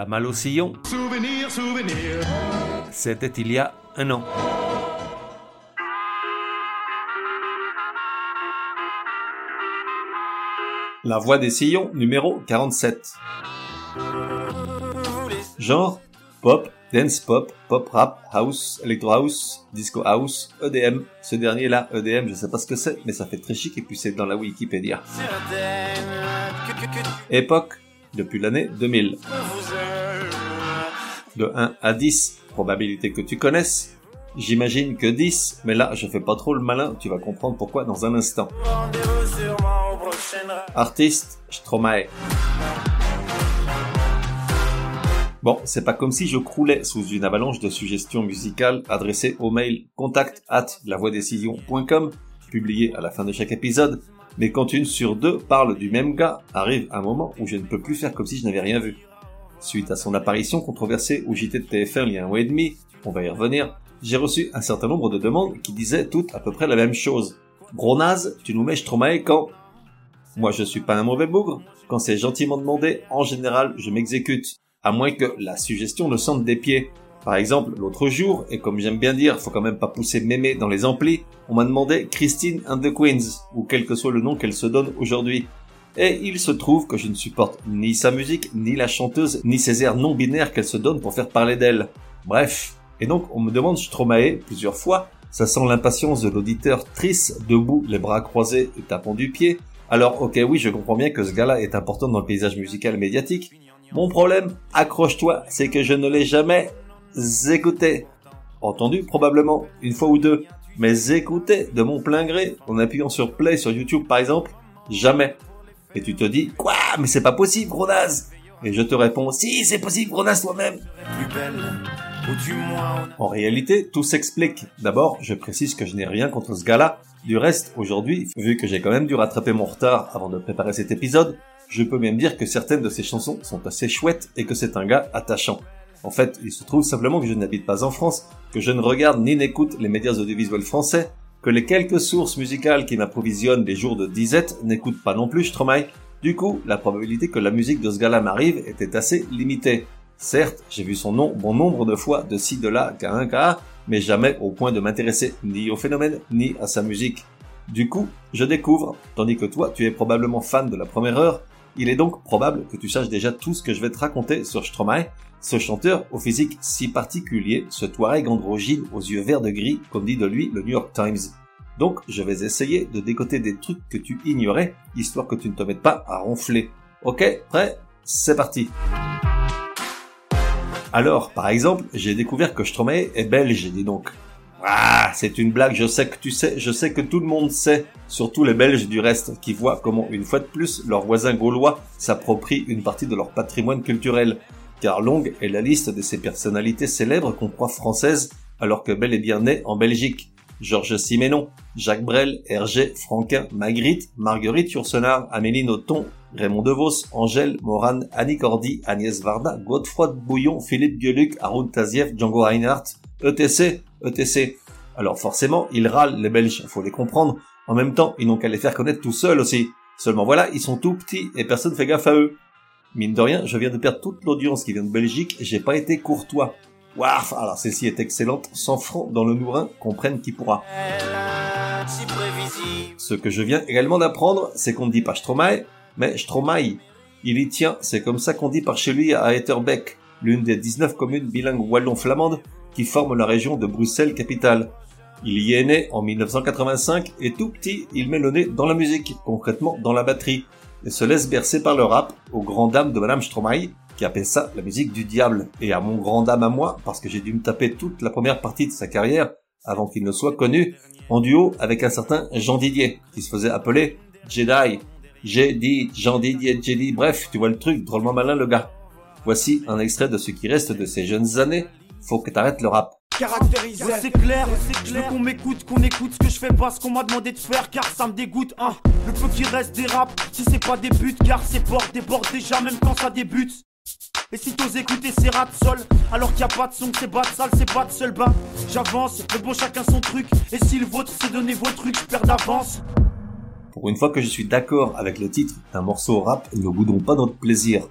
La malle au sillon, Souvenir, souvenir. c'était il y a un an. La voix des sillons, numéro 47. Genre, pop, dance pop, pop rap, house, electro house, disco house, EDM. Ce dernier là, EDM, je sais pas ce que c'est, mais ça fait très chic et puis c'est dans la Wikipédia. Époque, depuis l'année 2000. De 1 à 10, probabilité que tu connaisses. J'imagine que 10, mais là je fais pas trop le malin, tu vas comprendre pourquoi dans un instant. Artiste, Stromae. Bon, c'est pas comme si je croulais sous une avalanche de suggestions musicales adressées au mail contact at lavoidécision.com, publié à la fin de chaque épisode, mais quand une sur deux parle du même gars, arrive un moment où je ne peux plus faire comme si je n'avais rien vu. Suite à son apparition controversée au JT de TF1 il y a un mois et demi, on va y revenir, j'ai reçu un certain nombre de demandes qui disaient toutes à peu près la même chose. Gros naze, tu nous mets Stromae quand? Moi je suis pas un mauvais bougre, quand c'est gentiment demandé, en général je m'exécute, à moins que la suggestion ne sente des pieds. Par exemple, l'autre jour, et comme j'aime bien dire, faut quand même pas pousser mémé dans les amplis, on m'a demandé Christine and the Queens, ou quel que soit le nom qu'elle se donne aujourd'hui. Et il se trouve que je ne supporte ni sa musique, ni la chanteuse, ni ses airs non binaires qu'elle se donne pour faire parler d'elle. Bref. Et donc, on me demande Stromae plusieurs fois. Ça sent l'impatience de l'auditeur triste, debout, les bras croisés et tapant du pied. Alors, ok, oui, je comprends bien que ce gars-là est important dans le paysage musical médiatique. Mon problème, accroche-toi, c'est que je ne l'ai jamais écouté. Entendu, probablement, une fois ou deux. Mais écouté de mon plein gré, en appuyant sur play sur YouTube par exemple, jamais. Et tu te dis, quoi, mais c'est pas possible, gros naze. Et je te réponds, si, c'est possible, gros naze toi-même. En réalité, tout s'explique. D'abord, je précise que je n'ai rien contre ce gars-là. Du reste, aujourd'hui, vu que j'ai quand même dû rattraper mon retard avant de préparer cet épisode, je peux même dire que certaines de ses chansons sont assez chouettes et que c'est un gars attachant. En fait, il se trouve simplement que je n'habite pas en France, que je ne regarde ni n'écoute les médias audiovisuels français, que les quelques sources musicales qui m'approvisionnent les jours de disette n'écoutent pas non plus Stromae. Du coup, la probabilité que la musique de ce gars-là m'arrive était assez limitée. Certes, j'ai vu son nom bon nombre de fois de ci de là qu'à un cas, mais jamais au point de m'intéresser ni au phénomène ni à sa musique. Du coup, je découvre, tandis que toi, tu es probablement fan de la première heure, il est donc probable que tu saches déjà tout ce que je vais te raconter sur Stromae, ce chanteur au physique si particulier, ce Touareg androgyne aux yeux verts de gris, comme dit de lui le New York Times. Donc, je vais essayer de décoter des trucs que tu ignorais, histoire que tu ne te mettes pas à ronfler. Ok, prêt? C'est parti Alors, par exemple, j'ai découvert que Stromae est belge, dis donc. Ah, c'est une blague, je sais que tu sais, je sais que tout le monde sait, surtout les Belges du reste, qui voient comment une fois de plus leurs voisins gaulois s'approprient une partie de leur patrimoine culturel. Car longue est la liste de ces personnalités célèbres qu'on croit françaises, alors que bel et bien nées en Belgique. Georges Siménon, Jacques Brel, Hergé, Franquin, Magritte, Marguerite Yourcenar, Amélie Nothomb, Raymond DeVos, Angèle, Morane, Annie Cordy, Agnès Varda, Godefroy Bouillon, Philippe Gueluc, Arun Taziev, Django Reinhardt, ETC, ETC. Alors forcément, ils râlent les Belges, faut les comprendre. En même temps, ils n'ont qu'à les faire connaître tout seuls aussi. Seulement voilà, ils sont tout petits et personne fait gaffe à eux. Mine de rien, je viens de perdre toute l'audience qui vient de Belgique j'ai pas été courtois. Waouh, alors celle-ci est excellente, 100 francs dans le nourrin, comprenne qui pourra. Ce que je viens également d'apprendre, c'est qu'on ne dit pas Stromae, mais Stromae. Il y tient, c'est comme ça qu'on dit par chez lui à Etterbeek, l'une des 19 communes bilingues wallon-flamandes qui forment la région de Bruxelles-Capitale. Il y est né en 1985 et tout petit, il met le nez dans la musique, concrètement dans la batterie, et se laisse bercer par le rap, aux grandes dames de Madame Stromae, qui appelle ça la musique du diable, et à mon grand dame à moi, parce que j'ai dû me taper toute la première partie de sa carrière, avant qu'il ne soit connu, en duo avec un certain Jean Didier, qui se faisait appeler Jedi. J'ai dit Jean Didier Jedi, bref, tu vois le truc, drôlement malin le gars. Voici un extrait de ce qui reste de ses jeunes années, faut que t'arrêtes le rap. Caractérisé. Ouais, c'est clair, je veux qu'on m'écoute, qu'on écoute ce que je fais pas, ce qu'on m'a demandé de faire, car ça me dégoûte. Hein. Le peu qui reste des raps, si c'est pas des buts, car c'est bord déborde déjà, même quand ça débute. Et si t'oses écouter ces rats sol, alors qu'il y a pas de son, c'est pas de salle, c'est pas de seul bain. J'avance, mais bon, chacun son truc. Et si le vôtre, c'est donner vos trucs, je perds d'avance. Pour une fois que je suis d'accord avec le titre d'un morceau rap, ne boudons pas notre plaisir.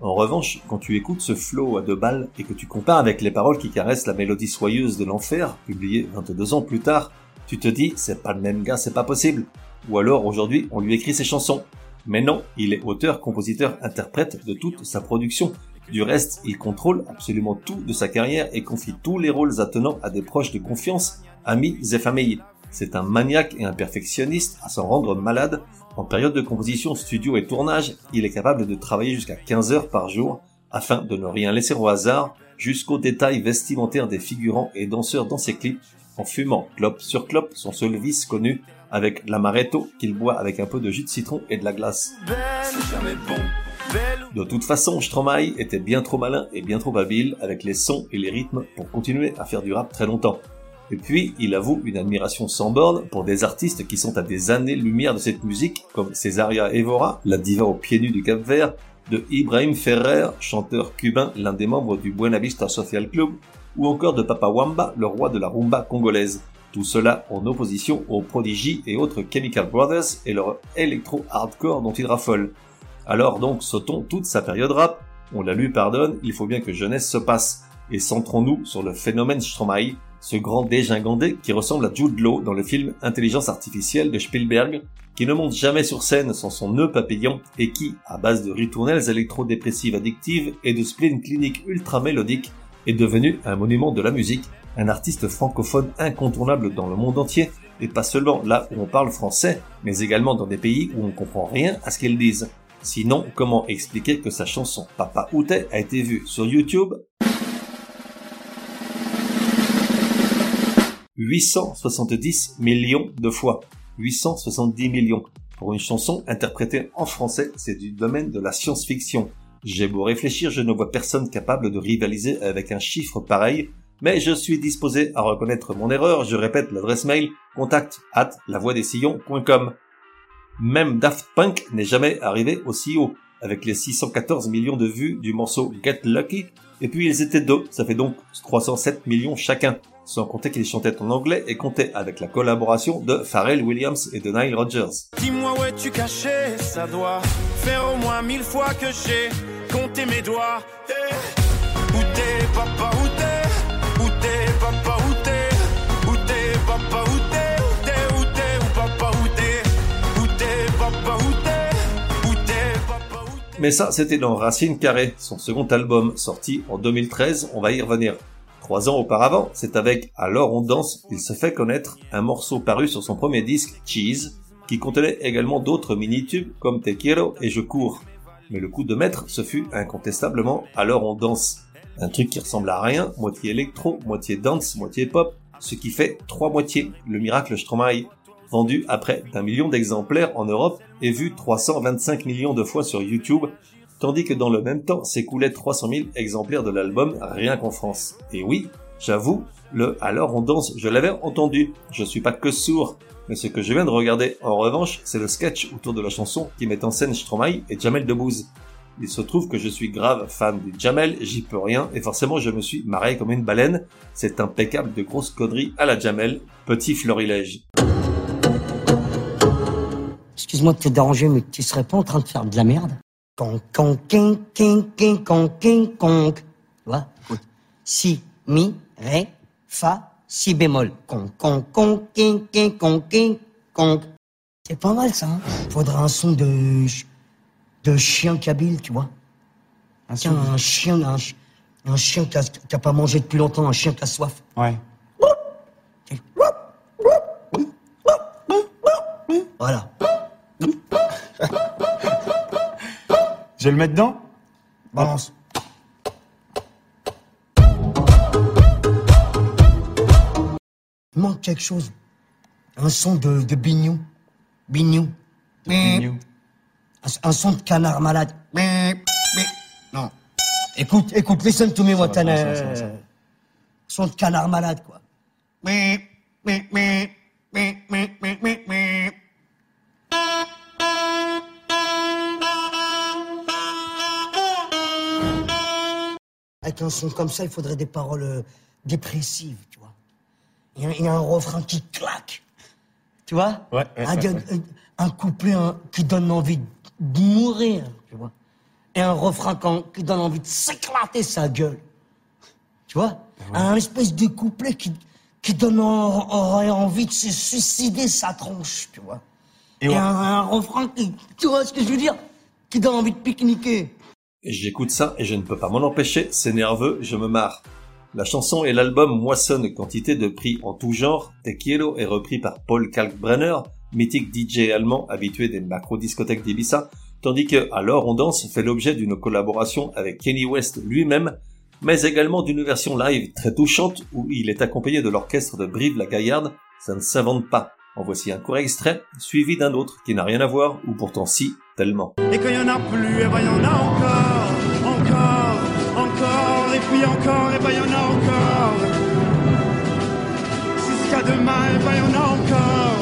En revanche, quand tu écoutes ce flow à deux balles et que tu compares avec les paroles qui caressent la mélodie soyeuse de l'enfer, publiée 22 ans plus tard, tu te dis, c'est pas le même gars, c'est pas possible. Ou alors aujourd'hui, on lui écrit ses chansons. Mais non, il est auteur, compositeur, interprète de toute sa production. Du reste, il contrôle absolument tout de sa carrière et confie tous les rôles attenants à des proches de confiance, amis et familles. C'est un maniaque et un perfectionniste à s'en rendre malade. En période de composition, studio et tournage, il est capable de travailler jusqu'à 15 heures par jour afin de ne rien laisser au hasard jusqu'aux détails vestimentaires des figurants et danseurs dans ses clips en fumant clope sur clope son seul vice connu avec l'amaretto qu'il boit avec un peu de jus de citron et de la glace. De toute façon, Stromae était bien trop malin et bien trop habile avec les sons et les rythmes pour continuer à faire du rap très longtemps. Et puis, il avoue une admiration sans borne pour des artistes qui sont à des années-lumière de cette musique, comme Cesaria Evora, la diva aux pieds nus du Cap-Vert, de Ibrahim Ferrer, chanteur cubain, l'un des membres du Buena Vista Social Club, ou encore de Papa Wamba, le roi de la rumba congolaise. Tout cela en opposition aux Prodigy et autres Chemical Brothers et leur électro-hardcore dont il raffole. Alors donc sautons toute sa période rap, on la lui pardonne, il faut bien que jeunesse se passe, et centrons-nous sur le phénomène Stromae, ce grand dégingandé qui ressemble à Jude Law dans le film Intelligence artificielle de Spielberg, qui ne monte jamais sur scène sans son nœud papillon et qui, à base de ritournelles électro-dépressives addictives et de spleen clinique ultra mélodique, est devenu un monument de la musique, un artiste francophone incontournable dans le monde entier, et pas seulement là où on parle français, mais également dans des pays où on comprend rien à ce qu'ils disent. Sinon, comment expliquer que sa chanson Papa Outé a été vue sur YouTube? 870 millions de fois. 870 millions. Pour une chanson interprétée en français, c'est du domaine de la science-fiction. J'ai beau réfléchir, je ne vois personne capable de rivaliser avec un chiffre pareil, mais je suis disposé à reconnaître mon erreur, je répète l'adresse mail contact at lavoidesillons.com. Même Daft Punk n'est jamais arrivé aussi haut, avec les 614 millions de vues du morceau Get Lucky, et puis ils étaient deux, ça fait donc 307 millions chacun, sans compter qu'ils chantaient en anglais et comptaient avec la collaboration de Pharrell Williams et de Nile Rodgers. Dis-moi où es-tu caché Ça doit faire au moins mille fois que j'ai compté mes doigts. Où t'es, papa, où t'es? Où t'es, papa, où t'es? Où t'es, papa, où t'es? Où t'es, où t'es, où papa, où t'es? Où t'es, papa, où t'es? Où t'es, papa, où t'es? Mais ça, c'était dans Racine Carrée, son second album, sorti en 2013, on va y revenir. Trois ans auparavant, c'est avec Alors on danse qu'il se fait connaître un morceau paru sur son premier disque, Cheese, qui contenait également d'autres mini-tubes comme Te Quiero et Je cours. Mais le coup de maître, ce fut incontestablement Alors on danse. Un truc qui ressemble à rien, moitié électro, moitié dance, moitié pop, ce qui fait trois moitiés, le miracle Stromae, vendu à près d'un million d'exemplaires en Europe et vu 325 millions de fois sur YouTube, tandis que dans le même temps s'écoulaient 300 000 exemplaires de l'album rien qu'en France. Et oui, j'avoue, le Alors on danse, je l'avais entendu, je suis pas que sourd, mais ce que je viens de regarder en revanche, c'est le sketch autour de la chanson qui met en scène Stromae et Jamel Debbouze. Il se trouve que je suis grave fan du Jamel, j'y peux rien, et forcément je me suis marré comme une baleine. C'est impeccable de grosses conneries à la Jamel, petit florilège. Excuse-moi de te déranger, mais tu serais pas en train de faire de la merde? Con, con, king, king, king, con, conk. Tu vois Écoute. Si, mi, ré, fa, si bémol. Con, con, con, king, king, con, king, conk. C'est pas mal ça, hein Faudra un son de... de chien kabyle, tu vois Tiens, un chien, un, un chien qui a, qui a pas mangé depuis longtemps, un chien qui a soif. Ouais. Voilà. Je vais le mettre dedans Balance. Il manque quelque chose. Un son de, de bignou. Bignou. Un, un son de canard malade. Non. Écoute, écoute, listen to me, ça va. Son de canard malade, quoi. Avec un son comme ça, il faudrait des paroles euh, dépressives, tu vois. Il y, a- il y a un refrain qui claque. Tu vois Ouais, ouais, un, ouais, gars- ouais. un- un couplet un- qui donne envie de mourir, tu vois. et un refrain quand- qui donne envie de s'éclater sa gueule. Tu vois Un espèce de couplet qui, qui donne en- aurait envie de se suicider sa tronche, tu vois. Et Et, un refrain qui, tu vois ce que je veux dire Qui donne envie de pique-niquer. J'écoute ça et je ne peux pas m'en empêcher, c'est nerveux, je me marre. La chanson et l'album moissonnent quantité de prix en tout genre. Te est repris par Paul Kalkbrenner, mythique DJ allemand habitué des macro-discothèques tandis que Alors on danse fait l'objet d'une collaboration avec Kenny West lui-même, mais également d'une version live très touchante où il est accompagné de l'orchestre de Brive la Gaillarde. Ça ne s'invente pas. En voici un court extrait, suivi d'un autre qui n'a rien à voir, ou pourtant si, tellement. Et quand il y en a plus, et ben il y en a encore, encore, encore, et puis encore, et ben il y en a encore. Jusqu'à demain, et ben il y en a encore.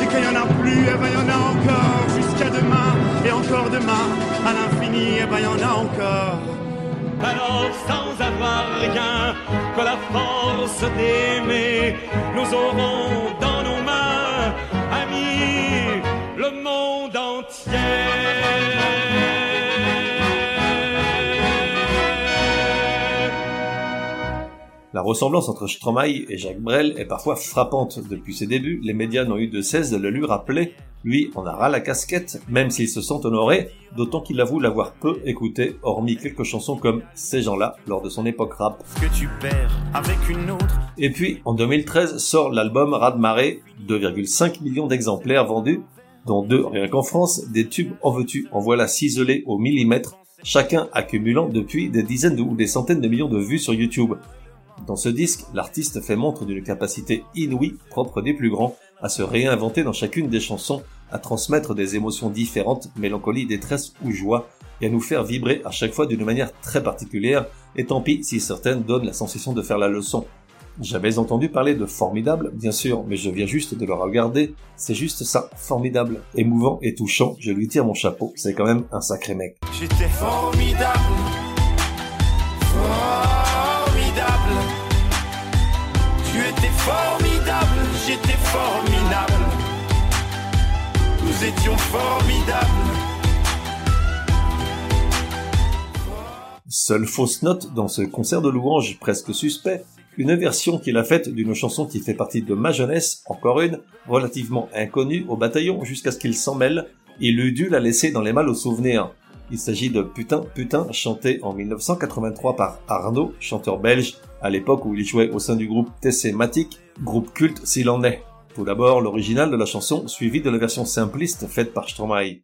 Et quand il y en a plus, et ben il y en a encore. Jusqu'à demain, et encore demain, à l'infini, et ben il y en a encore. Alors sans avoir rien la force d'aimer, nous aurons dans nos mains, amis, le monde entier. La ressemblance entre Stromae et Jacques Brel est parfois frappante. Depuis ses débuts, les médias n'ont eu de cesse de le lui rappeler. Lui en a ras la casquette, même s'il se sent honoré, d'autant qu'il avoue l'avoir peu écouté, hormis quelques chansons comme Ces gens-là, lors de son époque rap. Que tu perds avec une autre. Et puis, en 2013, sort l'album Raz de marée, 2,5 millions d'exemplaires vendus, dont deux rien qu'en France, des tubes en veux-tu, en voilà ciselés au millimètre, chacun accumulant depuis des dizaines ou des centaines de millions de vues sur YouTube. Dans ce disque, l'artiste fait montre d'une capacité inouïe, propre des plus grands, à se réinventer dans chacune des chansons, à transmettre des émotions différentes, mélancolie, détresse ou joie, et à nous faire vibrer à chaque fois d'une manière très particulière, et tant pis si certaines donnent la sensation de faire la leçon. J'avais entendu parler de formidable, bien sûr, mais je viens juste de le regarder. C'est juste ça, formidable, émouvant et touchant. Je lui tire mon chapeau, c'est quand même un sacré mec. J'étais formidable. Formidable. J'étais formidable. Nous étions formidables. Seule fausse note dans ce concert de louanges presque suspect, une version qu'il a faite d'une chanson qui fait partie de ma jeunesse, encore une, relativement inconnue au bataillon jusqu'à ce qu'il s'en mêle, il eût dû la laisser dans les mal au souvenir. Il s'agit de Putain Putain chanté en 1983 par Arnaud, chanteur belge, à l'époque où il jouait au sein du groupe TC Matic, groupe culte s'il en est. Tout d'abord l'original de la chanson, suivi de la version simpliste faite par Stromae.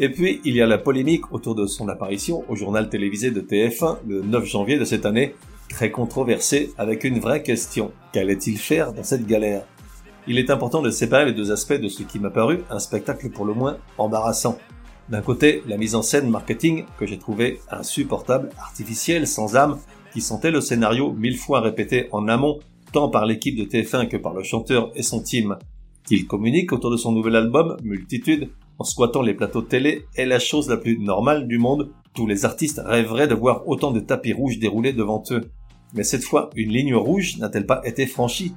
Et puis, il y a la polémique autour de son apparition au journal télévisé de TF1 le 9 janvier de cette année, très controversée, avec une vraie question. Qu'allait-il faire dans cette galère? Il est important de séparer les deux aspects de ce qui m'a paru un spectacle pour le moins embarrassant. D'un côté, la mise en scène marketing, que j'ai trouvé insupportable, artificielle, sans âme, qui sentait le scénario mille fois répété en amont, tant par l'équipe de TF1 que par le chanteur et son team. Qu'il communique autour de son nouvel album, Multitude, en squattant les plateaux télé est la chose la plus normale du monde. Tous les artistes rêveraient de voir autant de tapis rouges déroulés devant eux. Mais cette fois, une ligne rouge n'a-t-elle pas été franchie?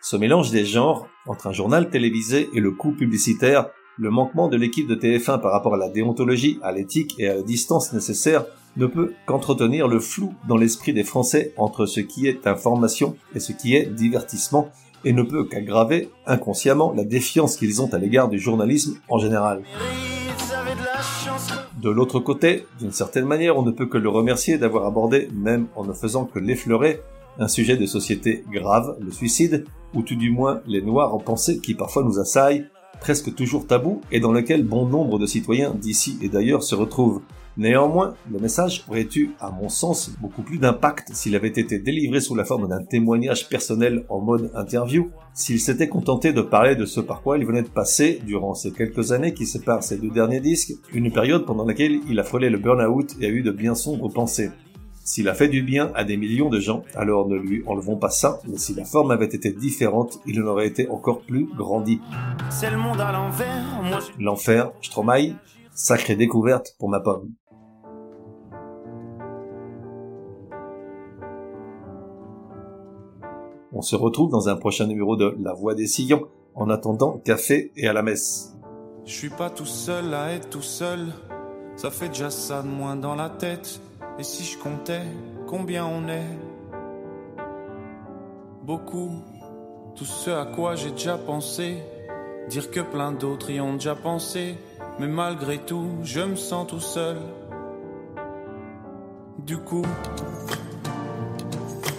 Ce mélange des genres, entre un journal télévisé et le coup publicitaire, le manquement de l'équipe de TF1 par rapport à la déontologie, à l'éthique et à la distance nécessaire ne peut qu'entretenir le flou dans l'esprit des Français entre ce qui est information et ce qui est divertissement, et ne peut qu'aggraver inconsciemment la défiance qu'ils ont à l'égard du journalisme en général. De l'autre côté, d'une certaine manière, on ne peut que le remercier d'avoir abordé, même en ne faisant que l'effleurer, un sujet de société grave, le suicide, ou tout du moins les noirs en pensée qui parfois nous assaillent, presque toujours tabou, et dans lequel bon nombre de citoyens d'ici et d'ailleurs se retrouvent. Néanmoins, le message aurait eu, à mon sens, beaucoup plus d'impact s'il avait été délivré sous la forme d'un témoignage personnel en mode interview, s'il s'était contenté de parler de ce par quoi il venait de passer durant ces quelques années qui séparent ses deux derniers disques, une période pendant laquelle il a frôlé le burn-out et a eu de bien sombres pensées. S'il a fait du bien à des millions de gens, alors ne lui enlevons pas ça, mais si la forme avait été différente, il en aurait été encore plus grandi. L'enfer, Stromae, sacrée découverte pour ma pomme. On se retrouve dans un prochain numéro de La Voix des Sillons. En attendant, café et à la messe. Je suis pas tout seul à être tout seul. Ça fait déjà ça de moins dans la tête. Et si je comptais combien on est? Beaucoup. Tout ce à quoi j'ai déjà pensé. Dire que plein d'autres y ont déjà pensé. Mais malgré tout, je me sens tout seul. Du coup,